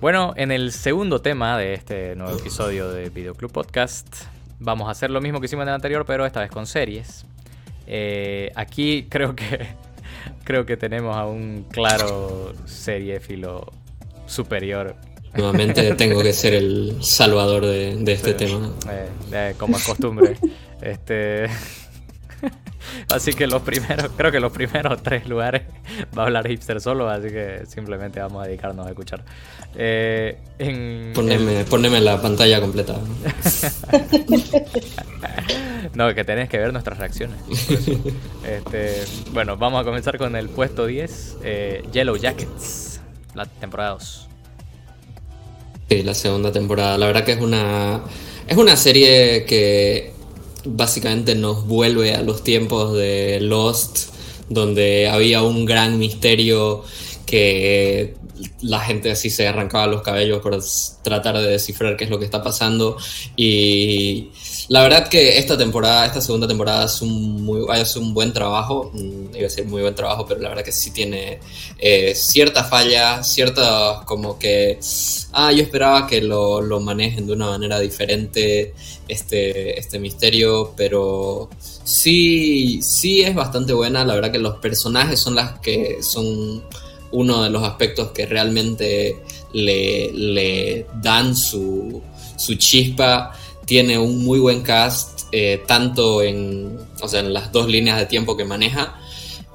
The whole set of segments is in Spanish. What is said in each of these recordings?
Bueno, en el segundo tema de este nuevo episodio de Videoclub Podcast, vamos a hacer lo mismo que hicimos en el anterior, pero esta vez con series. Eh, aquí creo que creo que tenemos a un claro seriéfilo superior. Nuevamente tengo que ser el salvador de, este tema. Eh, eh, como es costumbre. este. Así que los primeros, creo que los primeros tres lugares va a hablar hipster solo, así que simplemente vamos a dedicarnos a escuchar. Eh, poneme, la pantalla completa. no, que tenés que ver nuestras reacciones. Este, bueno, vamos a comenzar con el puesto 10, eh, Yellow Jackets, la temporada 2. Sí, la segunda temporada. La verdad que es una, es una serie que básicamente nos vuelve a los tiempos de Lost, donde había un gran misterio que la gente así se arrancaba los cabellos por tratar de descifrar qué es lo que está pasando. Y la verdad que esta temporada, esta segunda temporada es un, muy, es un buen trabajo, mm, iba a decir muy buen trabajo, pero la verdad que sí tiene eh, cierta falla, cierta como que, ah, yo esperaba que lo, lo manejen de una manera diferente este, este misterio, pero sí, sí es bastante buena, la verdad que los personajes son las que son uno de los aspectos que realmente le, dan su, chispa. Tiene un muy buen cast, eh, tanto en, en las dos líneas de tiempo que maneja.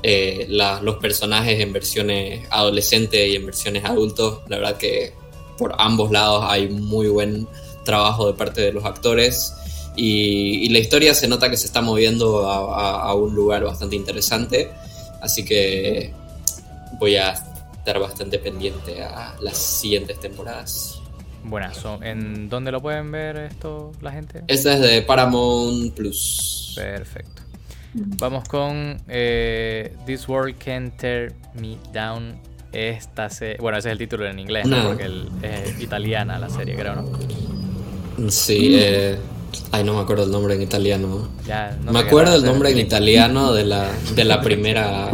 Eh, los personajes en versiones adolescentes y en versiones adultos, la verdad que por ambos lados hay muy buen trabajo de parte de los actores y, la historia se nota que se está moviendo a un lugar bastante interesante, así que voy a estar bastante pendiente a las siguientes temporadas. Buenazo. ¿En dónde lo pueden ver esto la gente? Esta es de Paramount Plus. Perfecto. Vamos con eh, This World Can Tear Me Down. Esta se... Bueno, ese es el título en inglés, porque es italiana la serie, creo, ¿no? Sí, eh, Ay, no me acuerdo el nombre en italiano. me acuerdo el nombre en italiano de la, de la primera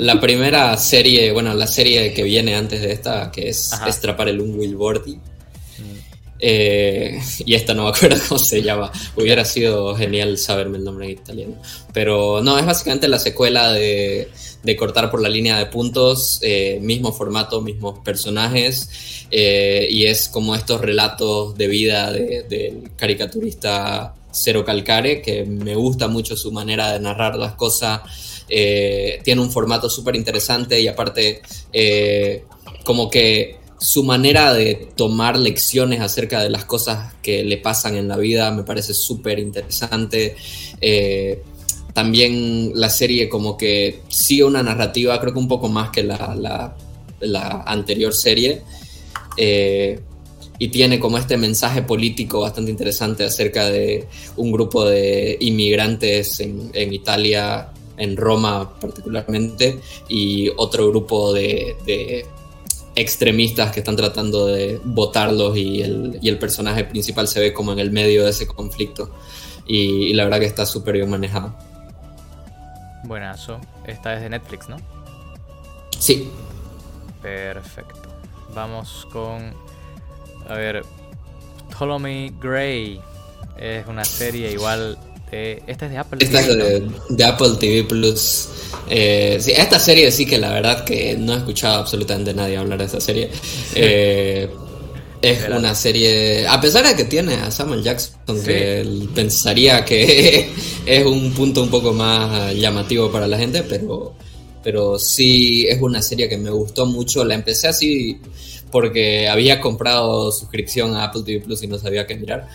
la primera serie, bueno, la serie que viene antes de esta, que es Estrapar el un Wilbordi. Eh, y esta no me acuerdo cómo se llama. Hubiera sido genial saberme el nombre en italiano. Pero no, es básicamente la secuela de, de Cortar por la línea de puntos, eh, mismo formato, mismos personajes. Eh, y es como estos relatos de vida del caricaturista Cero Calcare, que me gusta mucho su manera de narrar las cosas. Tiene un formato súper interesante y aparte como que su manera de tomar lecciones acerca de las cosas que le pasan en la vida me parece súper interesante. también la serie como que sigue una narrativa, creo que un poco más que la, la anterior serie. Eh, y tiene como este mensaje político bastante interesante acerca de un grupo de inmigrantes en, Italia, en Roma particularmente, y otro grupo de, extremistas que están tratando de votarlos y el, personaje principal se ve como en el medio de ese conflicto. Y, la verdad que está súper bien manejado. Buenazo. Esta es de Netflix, ¿no? Sí. Perfecto. Vamos con. A ver. Ptolemy Gray. Es una serie igual. De, esta es de Apple Esta es de, Apple TV Plus. Eh, esta serie sí que la verdad que no he escuchado absolutamente nadie hablar de esta serie. Eh, es una serie, a pesar de que tiene a Samuel Jackson, que pensaría que es un punto un poco más llamativo para la gente, pero pero sí es una serie que me gustó mucho. La empecé así porque había comprado suscripción a Apple TV Plus y no sabía qué mirar.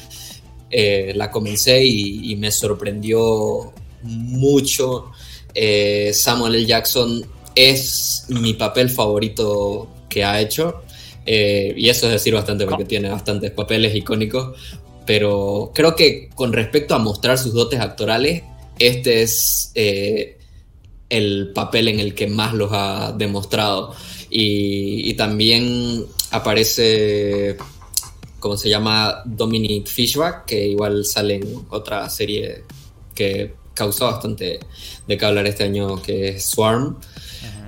Eh, la comencé y, me sorprendió mucho. Eh, Samuel L. Jackson es mi papel favorito que ha hecho. Eh, y eso es decir bastante porque tiene bastantes papeles icónicos. Pero creo que con respecto a mostrar sus dotes actorales, este es el papel en el que más los ha demostrado. Y, también aparece, como se llama, Dominic Fishback, que igual sale en otra serie que causó bastante de qué hablar este año, que es Swarm.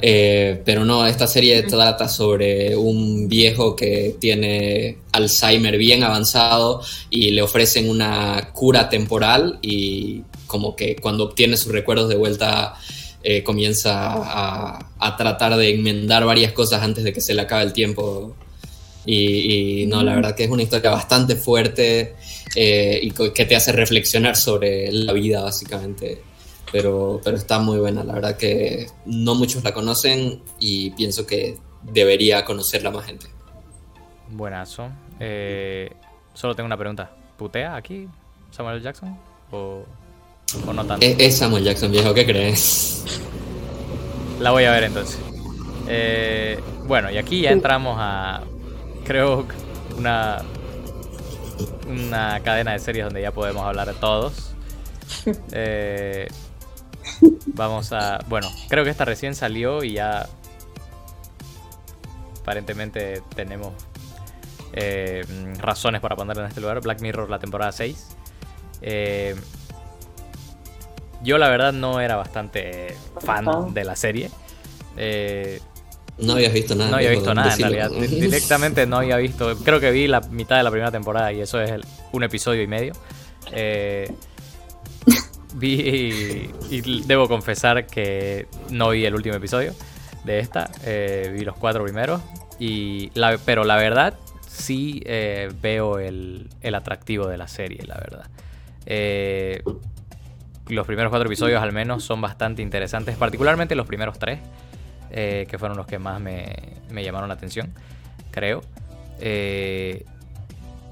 Eh, pero no, esta serie trata sobre un viejo que tiene Alzheimer bien avanzado y le ofrecen una cura temporal y como que cuando obtiene sus recuerdos de vuelta eh, comienza a, tratar de enmendar varias cosas antes de que se le acabe el tiempo. Y, no, la verdad que es una historia bastante fuerte eh, y que te hace reflexionar sobre la vida básicamente pero, pero está muy buena. La verdad que no muchos la conocen y pienso que debería conocerla más gente. Buenazo. Eh, solo tengo una pregunta. ¿Putea aquí Samuel Jackson? ¿O, no tanto? Es, Samuel Jackson, viejo, ¿qué crees? La voy a ver entonces. Eh, bueno, y aquí ya entramos a, creo, una, una cadena de series donde ya podemos hablar todos. Eh, Vamos a. Bueno, creo que esta recién salió y ya. Aparentemente tenemos eh, razones para ponerla en este lugar. Black Mirror, la temporada 6. Eh, yo, la verdad, no era bastante fan de la serie. No habías visto nada. No había visto nada, en realidad. Directamente no había visto. Creo que vi la mitad de la primera temporada y eso es un episodio y medio. Eh, vi y debo confesar que no vi el último episodio de esta, eh, vi los cuatro primeros, y la, pero la verdad sí eh, veo el, atractivo de la serie, la verdad. Los primeros cuatro episodios al menos son bastante interesantes, particularmente los primeros tres, que fueron los que más me, me llamaron la atención, creo.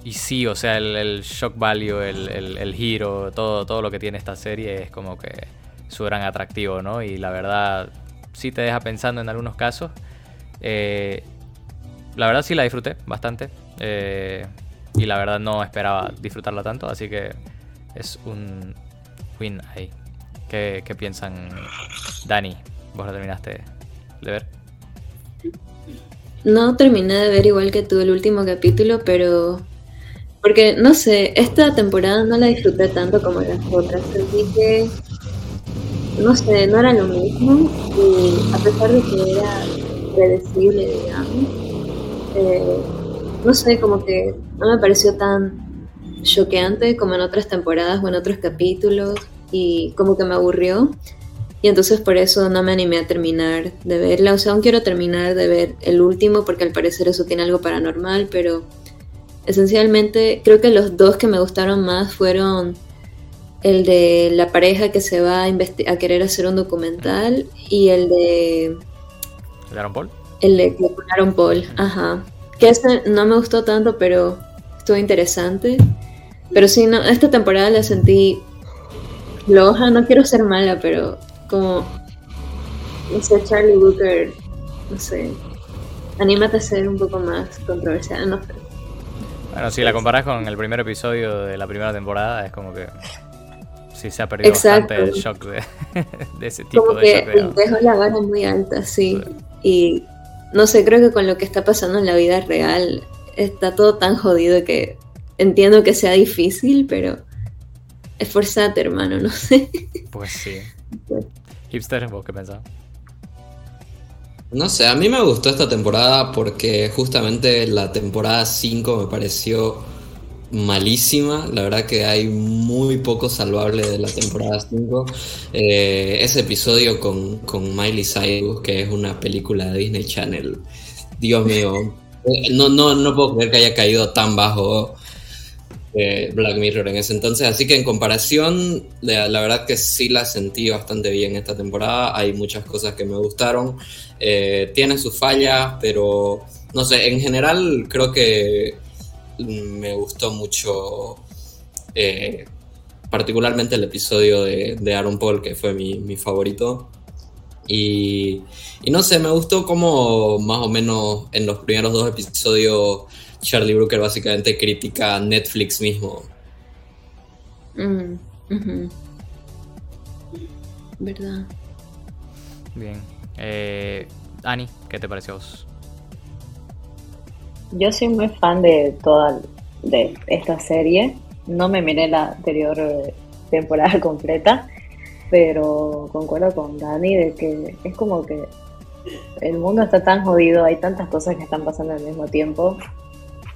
Y sí, o sea, el, shock value, el, el, giro, todo, todo lo que tiene esta serie es como que su gran atractivo, ¿no? Y la verdad, sí te deja pensando en algunos casos. Eh, la verdad sí la disfruté bastante. Eh, y la verdad no esperaba disfrutarla tanto, así que es un win ahí. ¿Qué, qué piensan, Dani? ¿Vos lo terminaste de ver? No terminé de ver igual que tú el último capítulo, pero porque, no sé, esta temporada no la disfruté tanto como las otras. Sentí que, no sé, no era lo mismo. Y a pesar de que era predecible, digamos, eh, no sé, como que no me pareció tan choqueante como en otras temporadas o en otros capítulos. Y como que me aburrió. Y entonces por eso no me animé a terminar de verla. O sea, aún quiero terminar de ver el último porque al parecer eso tiene algo paranormal, pero Esencialmente, creo que los dos que me gustaron más fueron el de la pareja que se va a, a querer hacer un documental y el de... ¿El de Aaron Paul? El de Aaron Paul, ajá. Que ese no me gustó tanto, pero estuvo interesante. Pero sí, no, esta temporada la sentí floja, no quiero ser mala, pero como... No sé, Charlie Booker, no sé, anímate a ser un poco más controversial, no sé. Bueno, si la comparas con el primer episodio de la primera temporada, es como que sí se ha perdido bastante el shock de, ese tipo como de que Dejo la vara muy alta, sí. Y no sé, creo que con lo que está pasando en la vida real está todo tan jodido que entiendo que sea difícil, pero esforzate, hermano, no sé. Pues sí. Hipster, ¿vos qué pensás? No sé, a mí me gustó esta temporada porque justamente la temporada 5 me pareció malísima. La verdad que hay muy poco salvable de la temporada 5. Eh, ese episodio con, con, Miley Cyrus, que es una película de Disney Channel. Dios mío, eh, no, no, no puedo creer que haya caído tan bajo Black Mirror en ese entonces. Así que en comparación, la, verdad que sí la sentí bastante bien esta temporada. Hay muchas cosas que me gustaron. Eh, tiene sus fallas, pero no sé, en general creo que me gustó mucho. Eh, particularmente el episodio de, Aaron Paul, que fue mi, favorito. Y, y, no sé, me gustó como más o menos en los primeros dos episodios Charlie Brooker básicamente critica a Netflix mismo. Mm, ¿Verdad? Bien. Eh, Ani, ¿qué te pareció vos? Yo soy muy fan de toda de esta serie. No me miré la anterior eh, temporada completa, pero concuerdo con Dani de que es como que el mundo está tan jodido, hay tantas cosas que están pasando al mismo tiempo,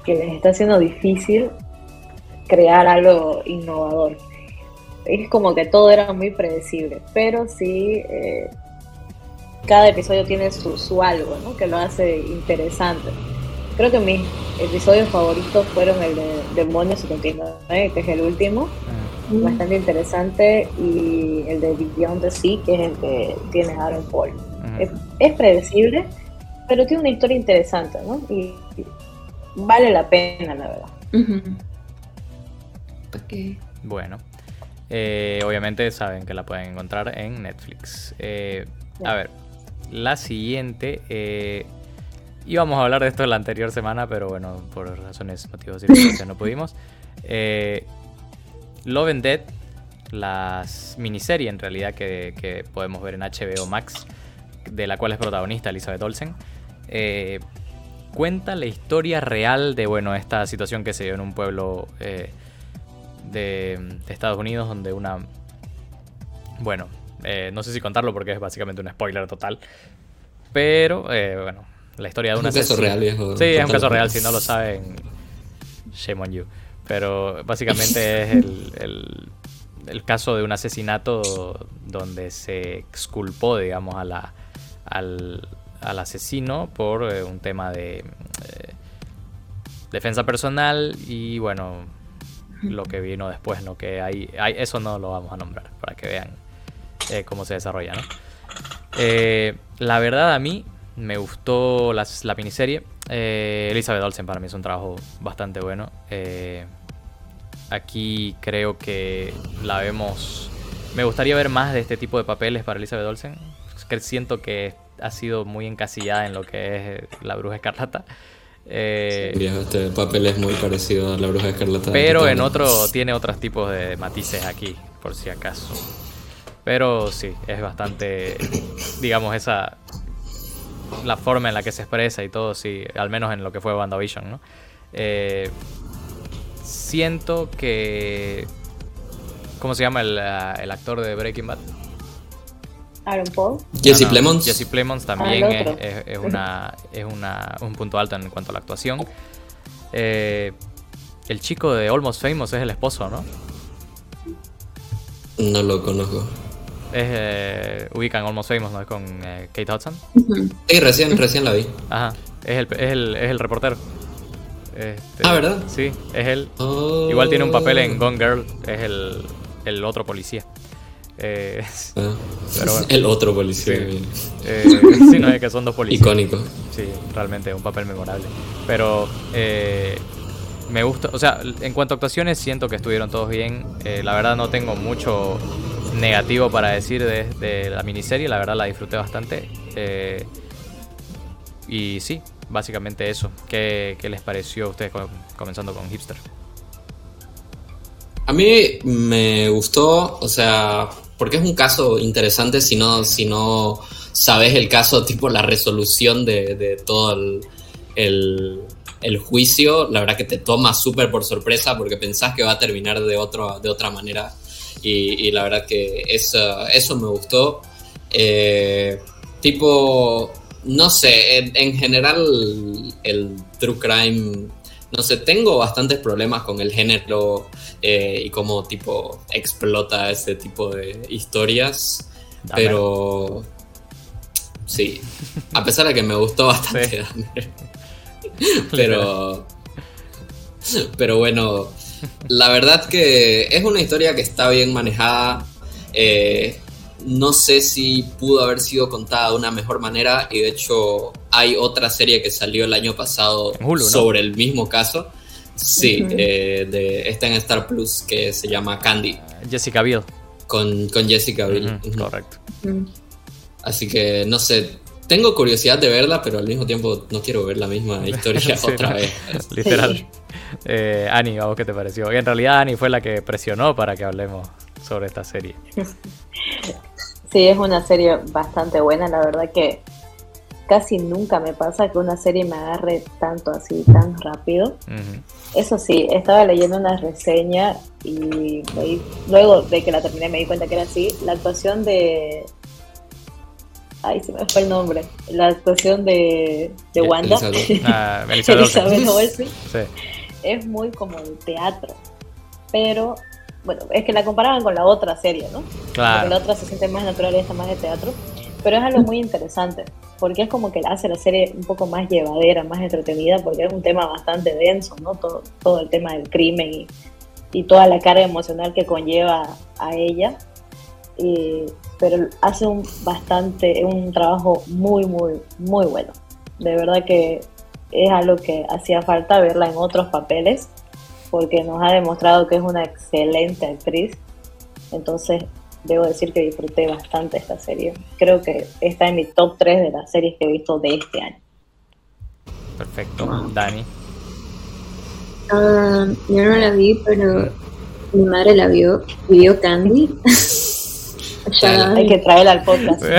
que les está siendo difícil crear algo innovador. Es como que todo era muy predecible, pero sí, eh, cada episodio tiene su, su algo, ¿no? Que lo hace interesante. Creo que mis episodios favoritos fueron el de Demonios 79, que es el último, Mm. bastante interesante, y el de Beyond the Sea, que es el que tiene Aaron Paul. Es, es predecible, pero tiene una historia interesante, ¿no? Y vale la pena, la verdad. Ujú. Ok. Bueno, eh, obviamente saben que la pueden encontrar en Netflix. Eh, a ver, la siguiente. eh, íbamos a hablar de esto la anterior semana, pero bueno, por razones, motivos y circunstancias no pudimos. Eh, Love and Dead, la miniserie en realidad que, que podemos ver en HBO Max, de la cual es protagonista Elizabeth Olsen. eh, cuenta la historia real de bueno esta situación que se dio en un pueblo eh, de, de Estados Unidos donde una bueno eh, no sé si contarlo porque es básicamente un spoiler total pero eh, bueno la historia de Es una un caso real, viejo. sí es un caso real si no lo saben shame on you pero básicamente es el, el- el caso de un asesinato donde se exculpó digamos a la al, al asesino por eh, un tema de eh, defensa personal y bueno lo que vino después no que hay, hay eso no lo vamos a nombrar para que vean eh, cómo se desarrolla ¿no? La verdad a mí me gustó las- la miniserie. Elizabeth Olsen para mí es un trabajo bastante bueno. Aquí creo que la vemos me gustaría ver más de este tipo de papeles para Elizabeth Olsen siento que ha sido muy encasillada en lo que es eh, la bruja escarlata Eh, este papel es muy parecido a la bruja escarlata. pero en otro tiene otros tipos de matices aquí, por si acaso. Pero sí, es bastante, digamos, esa... La forma en la que se expresa y todo, sí, al menos en lo que fue WandaVision, ¿no? Eh, siento que... ¿Cómo se llama el, ah, el actor de Breaking Bad? Aaron Paul. Jesse No, no, Plemons. Jesse Plemons también Ah, es, otro. es- es una, es una, un punto alto en cuanto a la actuación. Eh, el chico de Almost Famous es el esposo, ¿no? No lo conozco. Es, eh, ubican Almost Famous, ¿no? Con eh, Kate Hudson. Ujú. Sí, recién, recién la vi. Ajá. Es el, es el, es el reportero. Este, Ah, ¿verdad? Sí, es él. Oh. Igual tiene un papel en Gone Girl. Es el, el otro policía. Eh, Ah, Pero bueno. El otro policía. Sí. eh, sí, no es que son dos policías. Icónico. Sí, realmente un papel memorable. Pero eh, me gusta, o sea, en cuanto a actuaciones siento que estuvieron todos bien. Eh, la verdad no tengo mucho negativo para decir de, de la miniserie, la verdad la disfruté bastante. Y sí, básicamente eso. ¿Qué, qué les pareció a ustedes com- comenzando con Hipster? A mí me gustó, o sea, porque es un caso interesante si no, si no sabes el caso, tipo la resolución de, de todo el, el- juicio, la verdad que te toma súper por sorpresa porque pensás que va a terminar de, otro, de otra manera y, y la verdad que eso, eso me gustó. Eh, tipo, no sé, en, en general el true crime, no sé, tengo bastantes problemas con el género eh, y cómo tipo explota ese tipo de historias, Dame. pero sí, a pesar de que me gustó bastante Sí. Pero pero bueno, la verdad que es una historia que está bien manejada. eh, no sé si pudo haber sido contada de una mejor manera y de hecho hay otra serie que salió el año pasado En Hulu, ¿no? sobre el mismo caso. Sí, eh, de, está en Star Plus que se llama Candy Jessica Biel. con, con Jessica Biel. Correcto. Ujú. Así que no sé, tengo curiosidad de verla, pero al mismo tiempo no quiero ver la misma historia Sí, otra ¿no? vez. Literal. Eh, Ani, ¿a vos qué te pareció? En realidad Ani fue la que presionó para que hablemos sobre esta serie. Sí, es una serie bastante buena, la verdad que casi nunca me pasa que una serie me agarre tanto así, tan rápido. Eso sí, estaba leyendo una reseña y di- luego de que la terminé me di cuenta que era así. La actuación de Ay, se me fue el nombre. La actuación de, de Wanda. Elizabeth. Ah. Elizabeth Olsen. Sí. Es muy como de teatro. Pero, bueno, es que la comparaban con la otra serie, ¿no? Porque la Claro. otra se siente más natural y esta más de teatro. Pero es algo muy interesante, porque es como que hace la serie un poco más llevadera, más entretenida, porque es un tema bastante denso, ¿no? Todo, todo el tema del crimen y, y toda la carga emocional que conlleva a ella. Y- pero hace un bastante, un trabajo muy, muy, muy bueno. De verdad que es algo que hacía falta verla en otros papeles, porque nos ha demostrado que es una excelente actriz. Entonces, debo decir que disfruté bastante esta serie. Creo que está en mi top 3 de las series que he visto de este año. Perfecto. Dani. Ah, yo no la vi, pero mi madre la vio y vio Candy. Hay que traerla al podcast.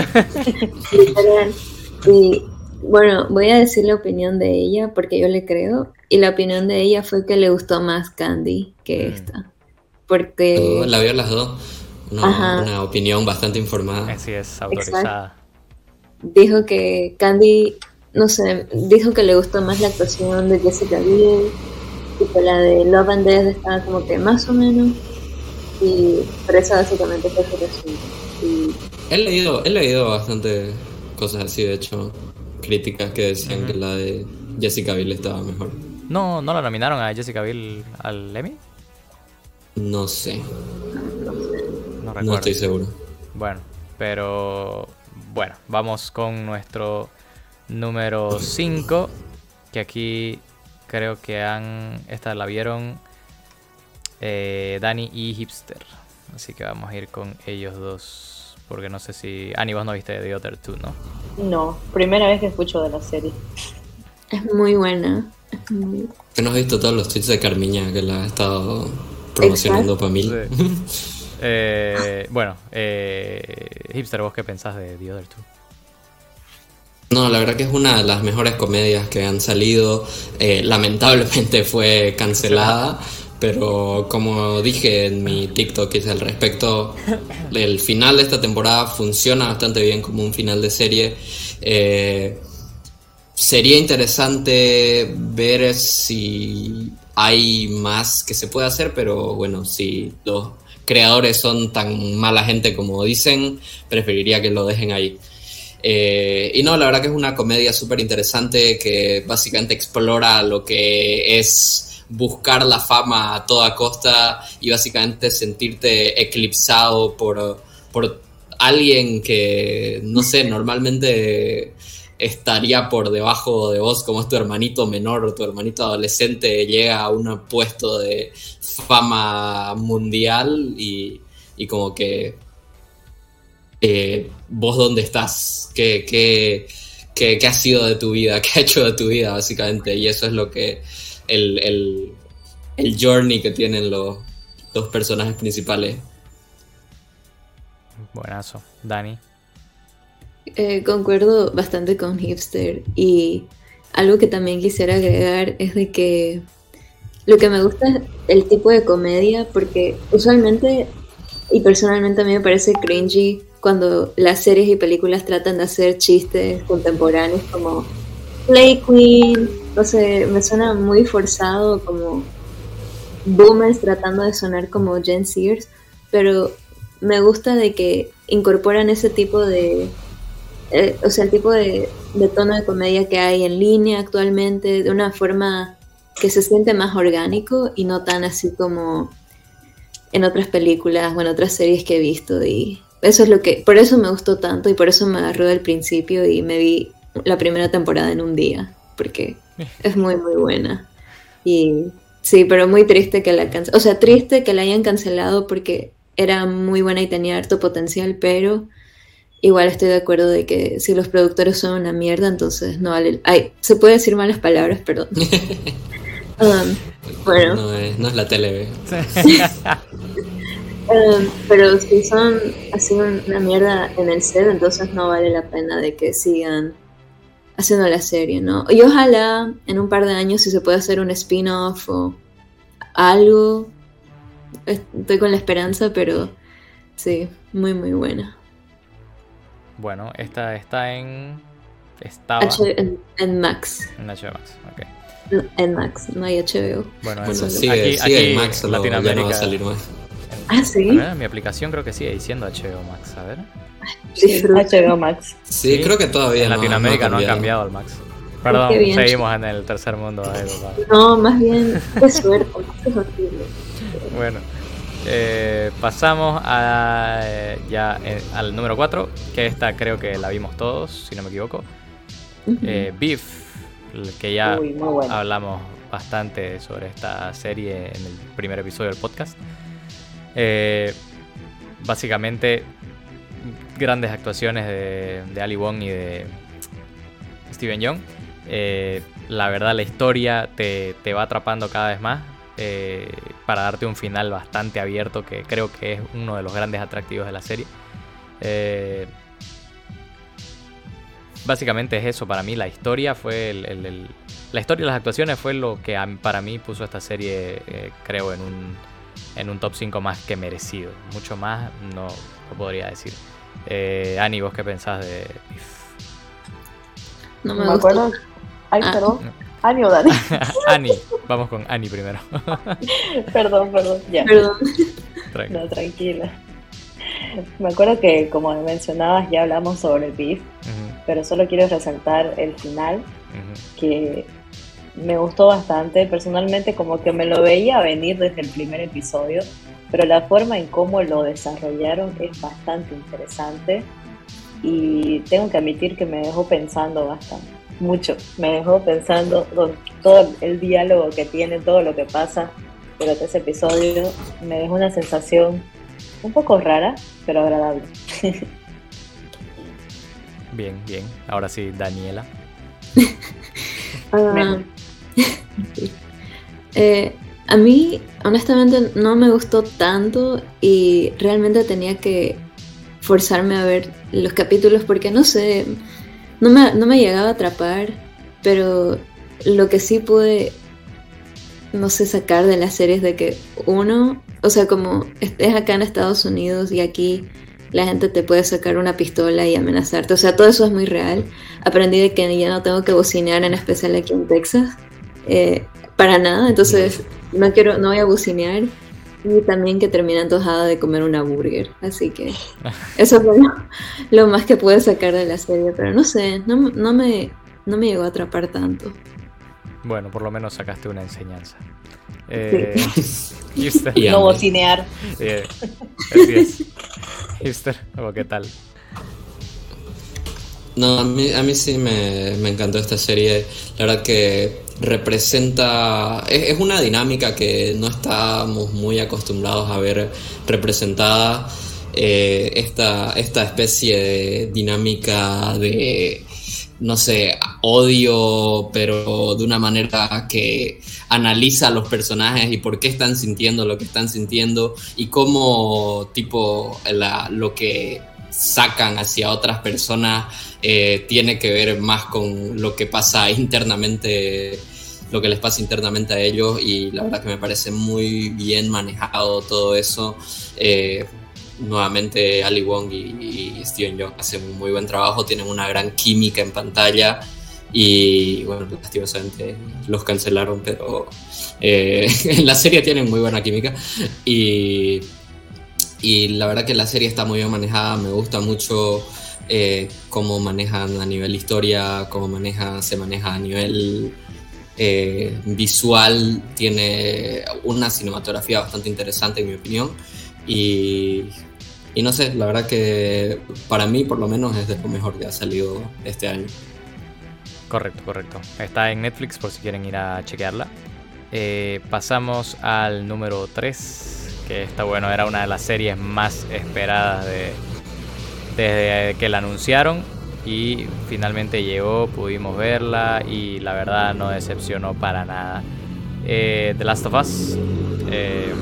Y bueno, voy a decir la opinión de ella porque yo le creo. Y la opinión de ella fue que le gustó más Candy que Mm. esta. Porque. La vio las dos. Una, opinión bastante informada. Así es, autorizada. dijo que Candy, no sé, dijo que le gustó más la actuación de Jessica Biel y que la de Love and Death estaba como que más o menos. Y por eso básicamente fue su resumen. Y He leído, he leído bastante cosas así, de hecho, críticas que decían que la de Jessica Biel estaba mejor. ¿No, ¿No la nominaron a Jessica Biel al Emmy? No sé, No recuerdo. no estoy seguro. Bueno, pero bueno, vamos con nuestro número 5, que aquí creo que han, esta la vieron eh, Dani y Hipster, así que vamos a ir con ellos dos, porque no sé si... Ani, vos no viste The Other Two, ¿no? No, primera vez que escucho de la serie. es muy buena. Es muy- Que no has visto todos los tweets de Carmiña que la ha estado promocionando para mí. Eh, bueno, eh, Hipster, ¿vos qué pensás de The Other Two? No, la verdad que es una de las mejores comedias que han salido. Eh, lamentablemente fue cancelada, pero como dije en mi TikTok hice al respecto, el final de esta temporada funciona bastante bien como un final de serie. Eh, sería interesante ver si hay más que se puede hacer, pero bueno, si los creadores son tan mala gente como dicen, preferiría que lo dejen ahí. Eh, y no, la verdad que es una comedia súper interesante que básicamente explora lo que es buscar la fama a toda costa y básicamente sentirte eclipsado por, por alguien que, no sé, normalmente estaría por debajo de vos, como es tu hermanito menor o tu hermanito adolescente, llega a un puesto de fama mundial y, y como que eh, vos dónde estás, ¿Qué, qué, qué, qué ha sido de tu vida, qué ha hecho de tu vida, básicamente. Y eso es lo que el, el, el journey que tienen los, los personajes principales. Buenazo. Dani. Eh, concuerdo bastante con Hipster y algo que también quisiera agregar es de que lo que me gusta es el tipo de comedia porque usualmente y personalmente a mí me parece cringy cuando las series y películas tratan de hacer chistes contemporáneos como Play Queen, no sé, me suena muy forzado como boomers tratando de sonar como Gen Zers, pero me gusta de que incorporan ese tipo de eh, o sea, el tipo de, de tono de comedia que hay en línea actualmente, de una forma que se siente más orgánico y no tan así como en otras películas o en otras series que he visto. Y eso es lo que, por eso me gustó tanto y por eso me agarró del principio y me vi la primera temporada en un día, porque es muy, muy buena. Y sí, pero muy triste que la cancelen. O sea, triste que la hayan cancelado porque era muy buena y tenía harto potencial, pero igual estoy de acuerdo de que si los productores son una mierda, entonces no vale. Ay, se puede decir malas palabras, perdón. Um, bueno, No es, no es la tele. um, pero si son así un- una mierda en el set, entonces no vale la pena de que sigan haciendo la serie, ¿no? Y ojalá en un par de años si se puede hacer un spin-off o algo. Estoy con la esperanza, pero sí, muy muy buena. Bueno, esta está en. Estaba H- en, en Max. en HBO Max. Ok. En Max, no hay HBO. Bueno, sigue, aquí, sigue aquí en Max, ya no va Latinoamérica. a salir más. Ah, sí. A ver, mi aplicación creo que sigue diciendo HBO Max. A ver. Disfruta. HBO Max. Sí, Sí, creo que todavía en no- Latinoamérica no, ha cambiado al Max. Perdón, bien. seguimos en el tercer mundo. papá. No, más bien, qué suerte. Es horrible. Bueno, eh, pasamos a, eh, ya eh, al número 4, que esta creo que la vimos todos, si no me equivoco. Eh, Beef, que ya Uy, muy bueno. hablamos bastante sobre esta serie en el primer episodio del podcast. Eh, básicamente, grandes actuaciones de, de Ali Wong y de Steven Young. Eh, la verdad, la historia te, te va atrapando cada vez más eh, para darte un final bastante abierto que creo que es uno de los grandes atractivos de la serie. Eh, básicamente es eso para mí. La historia fue la historia y las actuaciones fue lo que para mí puso esta serie, creo, en un, en un top 5 más que merecido. Mucho más no podría decir. Eh, Ani, ¿vos qué pensás de? No Me, acuerdo. Ay, Ah. perdón. Ani o Dani. Ani, vamos con Ani primero. perdón, perdón. Ya. Perdón. Tranqui. No, tranquila. Me acuerdo que, como mencionabas, ya hablamos sobre el beef, pero solo quiero resaltar el final, que me gustó bastante. Personalmente, como que me lo veía venir desde el primer episodio, pero la forma en cómo lo desarrollaron es bastante interesante y tengo que admitir que me dejó pensando bastante, mucho. Me dejó pensando con todo el diálogo que tiene, todo lo que pasa durante ese episodio. Me dejó una sensación un poco rara, pero agradable. Bien, bien. Ahora sí, Daniela. Eh, a mí, honestamente, no me gustó tanto y realmente tenía que forzarme a ver los capítulos porque no sé, no me, no me llegaba a atrapar, pero lo que sí pude, no sé, sacar de las series de que uno, o sea, como estés acá en Estados Unidos y aquí la gente te puede sacar una pistola y amenazarte, o sea, todo eso es muy real. Aprendí de que ya no tengo que bocinear, en especial aquí en Texas, eh, para nada, entonces no quiero, no voy a bocinear. Y también que terminé antojada de comer una burger. Así que eso fue lo, lo más que pude sacar de la serie. Pero no sé, no, no, me, no me llegó a atrapar tanto. Bueno, por lo menos sacaste una enseñanza. Eh, Houston. Y no bocinear. Eh, así es. Houston, ¿o qué tal? No, a mí, a mí sí me, me encantó esta serie. La verdad que representa. Es, una dinámica que no estamos muy acostumbrados a ver representada. Eh, esta, esta especie de dinámica de. No sé, odio, pero de una manera que analiza a los personajes y por qué están sintiendo lo que están sintiendo y cómo, tipo, la- lo que sacan hacia otras personas eh, tiene que ver más con lo que pasa internamente, lo que les pasa internamente a ellos y la verdad que me parece muy bien manejado todo eso. Eh, nuevamente Ali Wong y, Steven Young hacen un muy buen trabajo, tienen una gran química en pantalla y bueno, lastimosamente los cancelaron, pero eh, en la serie tienen muy buena química y, y la verdad que la serie está muy bien manejada, me gusta mucho eh, cómo manejan a nivel historia, cómo maneja, se maneja a nivel eh, visual, tiene una cinematografía bastante interesante en mi opinión y, y no sé, la verdad que para mí por lo menos es de lo mejor que ha salido este año. Correcto, correcto. Está en Netflix por si quieren ir a chequearla. Eh, pasamos al número 3, que está bueno, era una de las series más esperadas de, desde que la anunciaron y finalmente llegó, pudimos verla y la verdad no decepcionó para nada. Eh, The Last of Us. eh,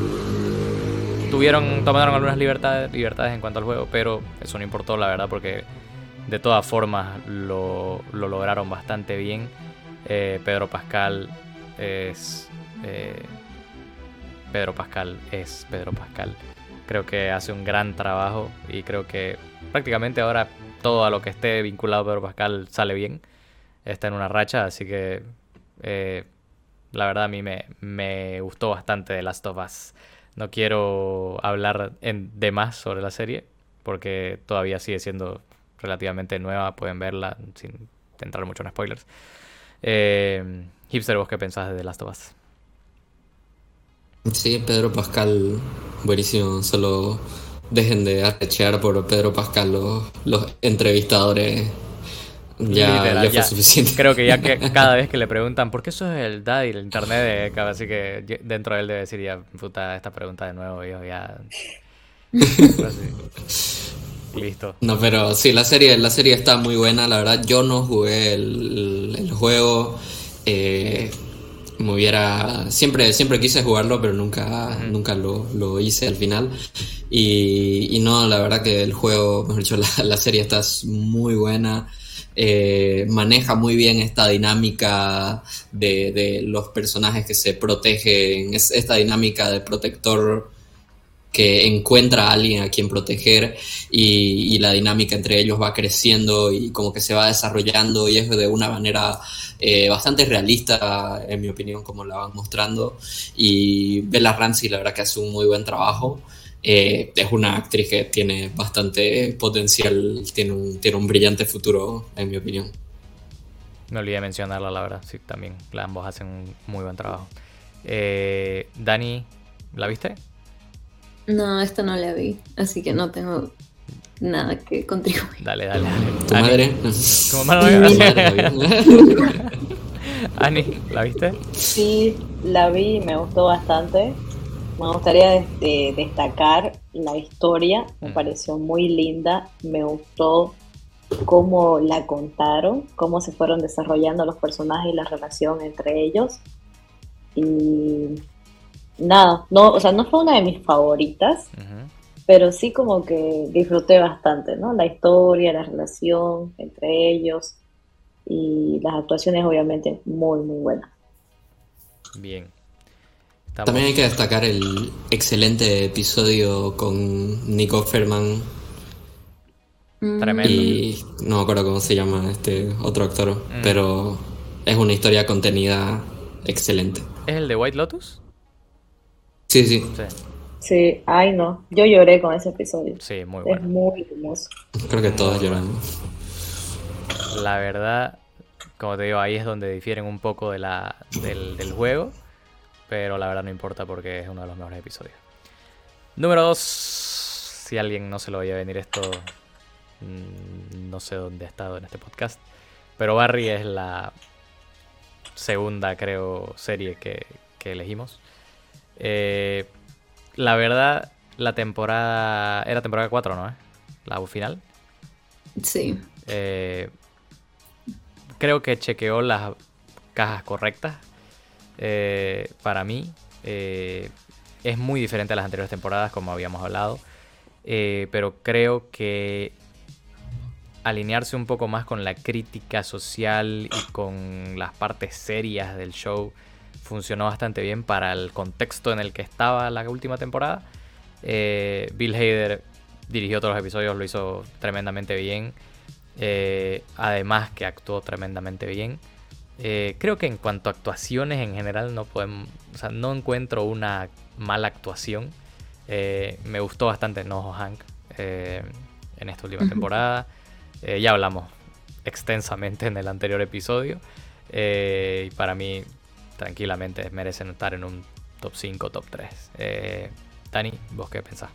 tuvieron, tomaron algunas libertades, libertades en cuanto al juego, pero eso no importó la verdad porque de todas formas lo, lo lograron bastante bien. Eh, Pedro Pascal es... Pedro Pascal es Pedro Pascal. Creo que hace un gran trabajo y creo que prácticamente ahora todo a lo que esté vinculado a Pedro Pascal sale bien. Está en una racha, así que eh, la verdad a mí me, me gustó bastante de Last of Us. No quiero hablar en, de más sobre la serie, porque todavía sigue siendo relativamente nueva, pueden verla sin entrar mucho en spoilers. Eh, Hipster, ¿vos qué pensás de The Last of Us? Sí, Pedro Pascal, buenísimo. Solo dejen de arrechear por Pedro Pascal los, los entrevistadores. Ya, Literal, ya fue ya. suficiente. Creo que ya que cada vez que le preguntan por qué eso es el daddy del internet de cada así que dentro de él debe decir ya puta esta pregunta de nuevo yo ya listo No, pero sí, la serie, la serie está muy buena, la verdad. Yo no jugué el, el juego. eh, me hubiera. Siempre, siempre quise jugarlo, pero nunca, nunca lo, lo hice al final. Y, y no, la verdad que el juego, mejor dicho, la, la serie está muy buena. eh, maneja muy bien esta dinámica de, de los personajes que se protegen, es esta dinámica de protector que encuentra a alguien a quien proteger y, la dinámica entre ellos va creciendo y como que se va desarrollando y es de una manera eh, bastante realista, en mi opinión, como la van mostrando. Y Bella Ramsey, la verdad que hace un muy buen trabajo. Eh, es una actriz que tiene bastante potencial, tiene un, tiene un brillante futuro, en mi opinión. me olvidé mencionarla la verdad sí también ambos hacen un muy buen trabajo eh, Dani ¿la viste? No, esta no la vi, así que no tengo nada que contribuir. dale dale dale ¿Tu Ani, madre? Ani ¿la viste? Sí, la vi y me gustó bastante. Me gustaría este, destacar la historia, me Mm. pareció muy linda, me gustó cómo la contaron, cómo se fueron desarrollando los personajes y la relación entre ellos. Y nada, no, o sea, no fue una de mis favoritas, pero sí como que disfruté bastante, ¿no? La historia, la relación entre ellos y las actuaciones obviamente muy, muy buenas. bien Estamos- También hay que destacar el excelente episodio con Nico Ferman Tremendo. y no me acuerdo cómo se llama este otro actor, Mm. pero es una historia contenida excelente. ¿es el de White Lotus? Sí, sí, sí Sí, ay no, yo lloré con ese episodio. sí muy Es bueno muy hermoso. creo que todos lloramos. La verdad, como te digo, ahí es donde difieren un poco de la, del, del juego. Pero la verdad no importa porque es uno de los mejores episodios. Número 2. Si alguien no se lo veía venir esto, mm, no sé dónde ha estado en este podcast. Pero Barry es la segunda, creo, serie que, que elegimos. Eh, la verdad, la temporada... Era temporada 4, ¿no? eh? La final. Sí. Eh, creo que chequeó las cajas correctas. Eh, para mí eh, es muy diferente a las anteriores temporadas, como habíamos hablado. Pero creo que alinearse un poco más con la crítica social y con las partes serias del show funcionó bastante bien para el contexto en el que estaba la última temporada. Eh, Bill Hader dirigió todos los episodios, lo hizo tremendamente bien. Eh, además que actuó tremendamente bien. Eh, creo que en cuanto a actuaciones en general no podemos, o sea, no encuentro una mala actuación. Me gustó bastante Noho Hank en esta última temporada. Ya hablamos extensamente en el anterior episodio. Y para mí, tranquilamente, merecen estar en un top 5, top 3. Eh, Dani, ¿vos qué pensás?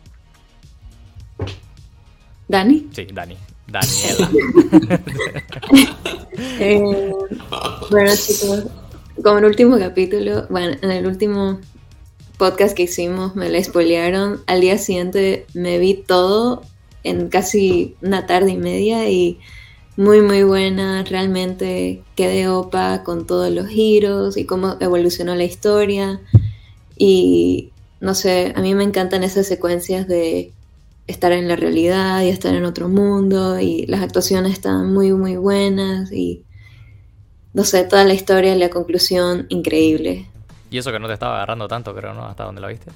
¿Dani? Sí, Dani. Daniela. Eh, bueno, chicos, como el último capítulo, bueno, en el último podcast que hicimos me la spoilearon. Al día siguiente me vi todo en casi una tarde y media y muy muy buena. Realmente quedé opa con todos los giros y cómo evolucionó la historia. Y no sé, a mí me encantan esas secuencias de estar en la realidad y estar en otro mundo y las actuaciones están muy muy buenas y no sé, toda la historia, la conclusión, increíble. y eso que no te estaba agarrando tanto, creo, ¿no? Hasta donde lo viste.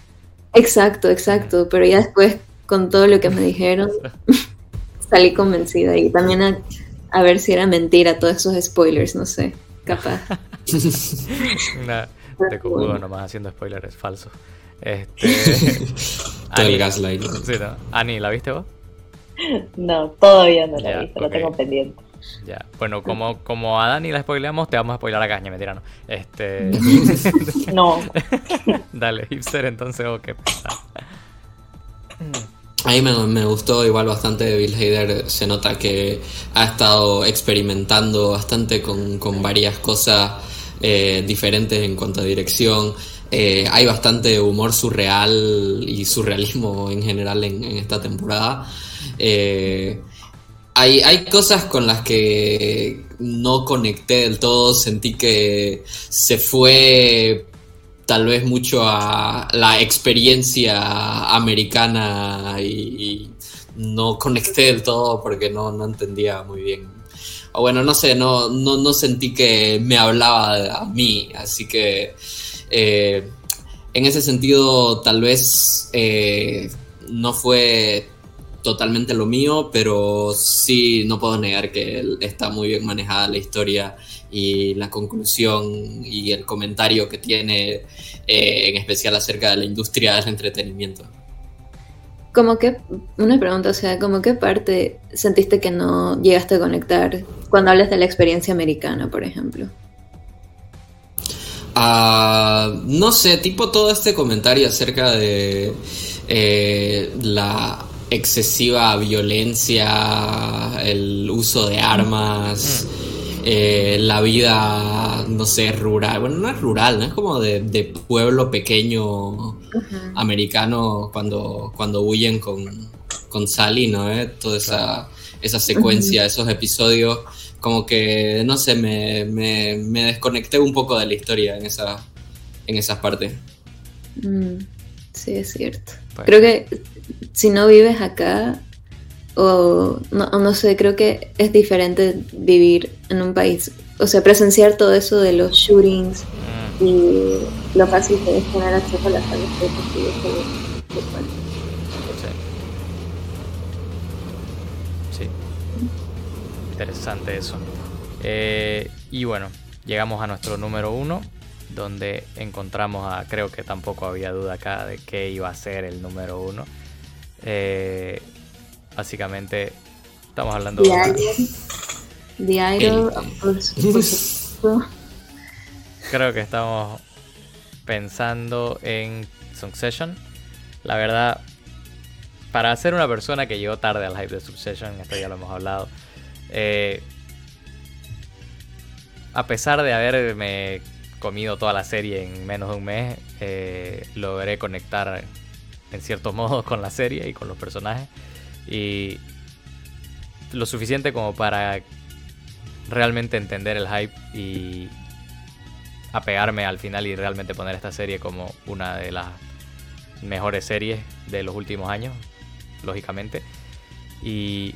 Exacto, exacto, pero ya después con todo lo que me dijeron, salí convencida y también a, ver si era mentira todos esos spoilers, no sé, capaz. Una de cojudo nomás haciendo spoilers falsos. Este. Todo el gaslight. Sí, ¿no? Ani, ¿la viste vos? No, todavía no la he visto, lo ok. tengo pendiente. Ya. Bueno, como, como a Dani la spoileamos, te vamos a spoilar a Caña, mentira, no. Este. No, Dale, hipster, entonces, ¿o qué pasa? A mí me, me gustó igual bastante Bill Hader. Se nota que ha estado experimentando bastante con, con varias cosas eh, diferentes en cuanto a dirección. Eh, hay bastante humor surreal y surrealismo en general en, en esta temporada. Eh, hay, hay cosas con las que no conecté del todo. Sentí que se fue tal vez mucho a la experiencia americana y, no conecté del todo porque no, no entendía muy bien. O bueno, no sé, no, no, no sentí que me hablaba a mí, así que eh, en ese sentido tal vez eh, no fue totalmente lo mío, pero sí no puedo negar que está muy bien manejada la historia y la conclusión y el comentario que tiene eh, en especial acerca de la industria del entretenimiento. Como que, una pregunta, o sea, como qué parte sentiste que no llegaste a conectar cuando hablas de la experiencia americana, por ejemplo? Ah, no sé, tipo todo este comentario acerca de eh, la excesiva violencia, el uso de armas, eh, la vida, no sé, rural. Bueno, no es rural, ¿no? Es como de, de pueblo pequeño americano cuando, cuando huyen con, con Sally, ¿no? ¿Eh? Toda esa, esa secuencia, esos episodios, como que, no sé, me, me, me desconecté un poco de la historia en, esa, en esas partes. Mm, sí, es cierto. Creo que si no vives acá, o no, no sé, creo que es diferente vivir en un país. O sea, presenciar todo eso de los shootings Mm, y lo fácil que es tener acceso a las salas de testigos sí. Sí. Interesante eso. Eh, y bueno, llegamos a nuestro número uno, donde encontramos a, creo que tampoco había duda acá de qué iba a ser el número uno. Eh, básicamente, estamos hablando de... The Idol, El-. Creo que estamos pensando en Succession. La verdad, para ser una persona que llegó tarde al hype de Succession, esto ya lo hemos hablado, eh, a pesar de haberme comido toda la serie en menos de un mes, eh, logré conectar en ciertos modos con la serie y con los personajes. Y lo suficiente como para realmente entender el hype y apegarme al final y realmente poner esta serie como una de las mejores series de los últimos años, lógicamente. Y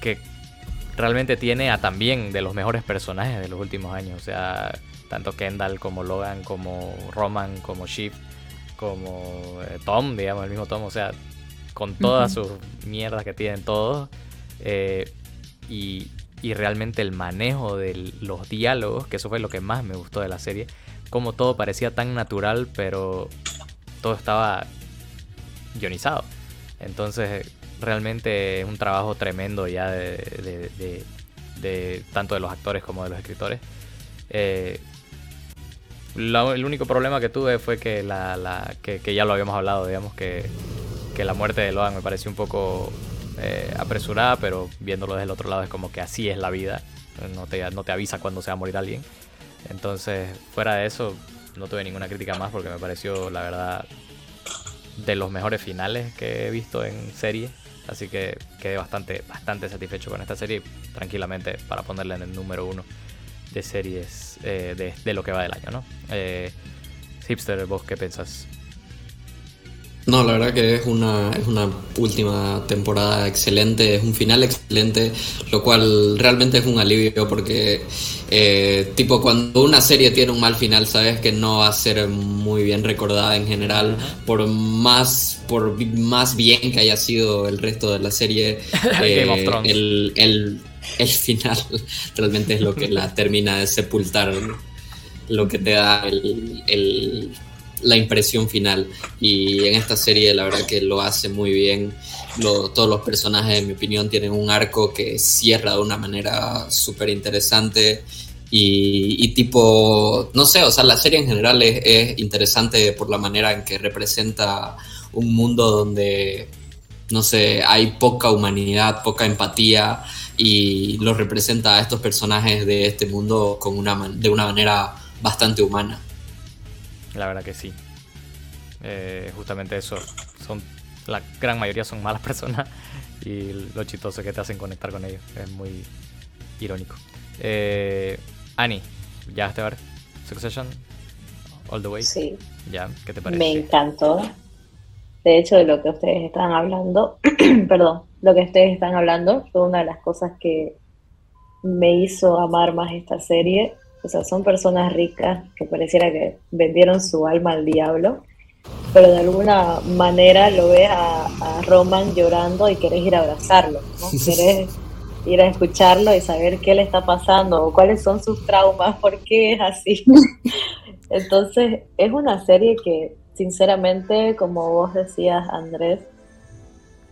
que realmente tiene a también de los mejores personajes de los últimos años. O sea, tanto Kendall como Logan, como Roman, como Shiv, como eh, Tom, digamos, el mismo Tom. O sea, con todas sus mierdas que tienen todos. eh, y, y realmente el manejo de los diálogos, que eso fue lo que más me gustó de la serie. Como todo parecía tan natural, pero todo estaba guionizado. Entonces, realmente es un trabajo tremendo ya de, de- de- de tanto de los actores como de los escritores. Eh, la- el único problema que tuve fue que, la, la- que, que ya lo habíamos hablado, digamos, que, que la muerte de Logan me pareció un poco eh, apresurada, pero viéndolo desde el otro lado es como que así es la vida. No te, no te avisa cuando se va a morir alguien. Entonces, fuera de eso, no tuve ninguna crítica más porque me pareció, la verdad, de los mejores finales que he visto en serie. Así que quedé bastante, bastante satisfecho con esta serie. Tranquilamente para ponerla en el número uno de series eh, de, de lo que va del año, ¿no? Eh, Hipster, ¿vos qué pensás? No, la verdad que es una, es una última temporada excelente, es un final excelente, lo cual realmente es un alivio porque, eh, tipo, cuando una serie tiene un mal final, sabes que no va a ser muy bien recordada en general, por más, por más bien que haya sido el resto de la serie. Eh, el, el, el final realmente es lo que la termina de sepultar, lo que te da el, el la impresión final. Y en esta serie la verdad que lo hace muy bien. todos los personajes, en mi opinión, tienen un arco que cierra de una manera súper interesante. Y, tipo, no sé, o sea, la serie en general es, interesante por la manera en que representa un mundo donde, no sé, hay poca humanidad, poca empatía y lo representa a estos personajes de este mundo con una, de una manera bastante humana. La verdad que sí. Eh, justamente eso. Son, la gran mayoría son malas personas y lo chistoso que te hacen conectar con ellos. Es muy irónico. Eh, Annie, ¿ya a ver Succession? All the way. Sí. ¿Ya? ¿Qué te parece? Me encantó. De hecho, de lo que ustedes están hablando, perdón, lo que ustedes están hablando fue una de las cosas que me hizo amar más esta serie o sea, son personas ricas que pareciera que vendieron su alma al diablo, pero de alguna manera lo ves a, Roman llorando y querés ir a abrazarlo, ¿no? Querés ir a escucharlo y saber qué le está pasando o cuáles son sus traumas, por qué es así. Entonces, es una serie que, sinceramente, como vos decías, Andrés,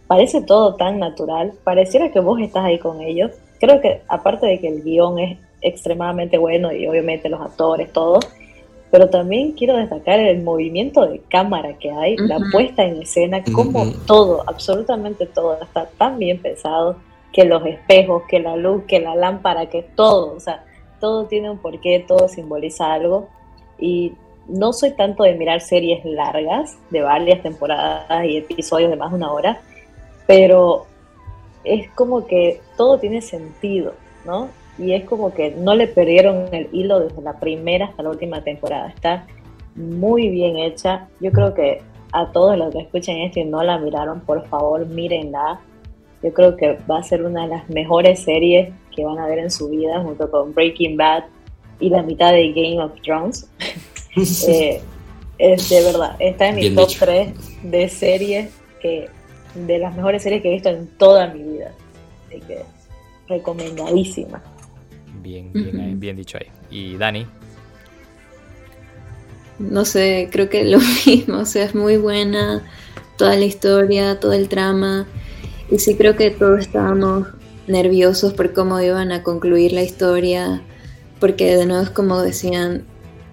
parece todo tan natural, pareciera que vos estás ahí con ellos. Creo que, aparte de que el guion es extremadamente bueno y obviamente los actores, todo. Pero también quiero destacar el movimiento de cámara que hay, la puesta en escena, como todo, absolutamente todo, está tan bien pensado, que los espejos, que la luz, que la lámpara, que todo, o sea, todo tiene un porqué, todo simboliza algo. Y no soy tanto de mirar series largas, de varias temporadas y episodios de más de una hora, pero es como que todo tiene sentido, ¿no? Y es como que no le perdieron el hilo desde la primera hasta la última temporada. Está muy bien hecha. Yo creo que a todos los que escuchen esto y no la miraron, por favor, mírenla. Yo creo que va a ser una de las mejores series que van a ver en su vida, junto con Breaking Bad y la mitad de Game of Thrones. eh, es de verdad, está en mi top 3 de series que de las mejores series que he visto en toda mi vida. Así que recomendadísima. Bien, bien, bien dicho ahí. ¿Y Dani? No sé, creo que lo mismo, o sea, es muy buena toda la historia, todo el trama. Y sí creo que todos estábamos nerviosos por cómo iban a concluir la historia, porque de nuevo es como decían,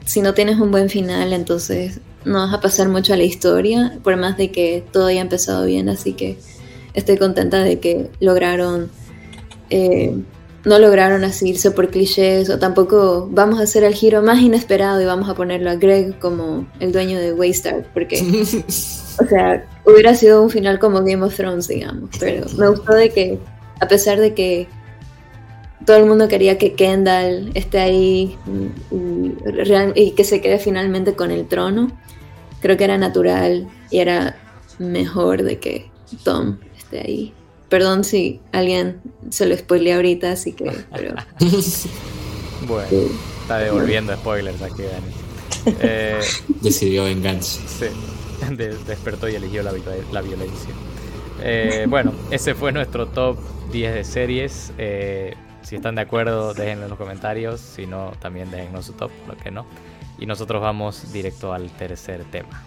si no tienes un buen final, entonces no vas a pasar mucho a la historia, por más de que todo haya empezado bien, así que estoy contenta de que lograron eh, no lograron así irse por clichés o tampoco vamos a hacer el giro más inesperado y vamos a ponerlo a Greg como el dueño de Waystar porque o sea hubiera sido un final como Game of Thrones digamos pero me gustó de que a pesar de que todo el mundo quería que Kendall esté ahí y, y que se quede finalmente con el trono creo que era natural y era mejor de que Tom esté ahí Perdón si alguien se lo spoileé ahorita, así que. Pero... bueno, está devolviendo spoilers aquí, Dani. Eh, Decidió venganza. Sí, despertó y eligió la, la violencia. Eh, bueno, ese fue nuestro top 10 de series. Eh, si están de acuerdo, déjenlo en los comentarios. Si no, también déjennos su top, lo que no. Y nosotros vamos directo al tercer tema.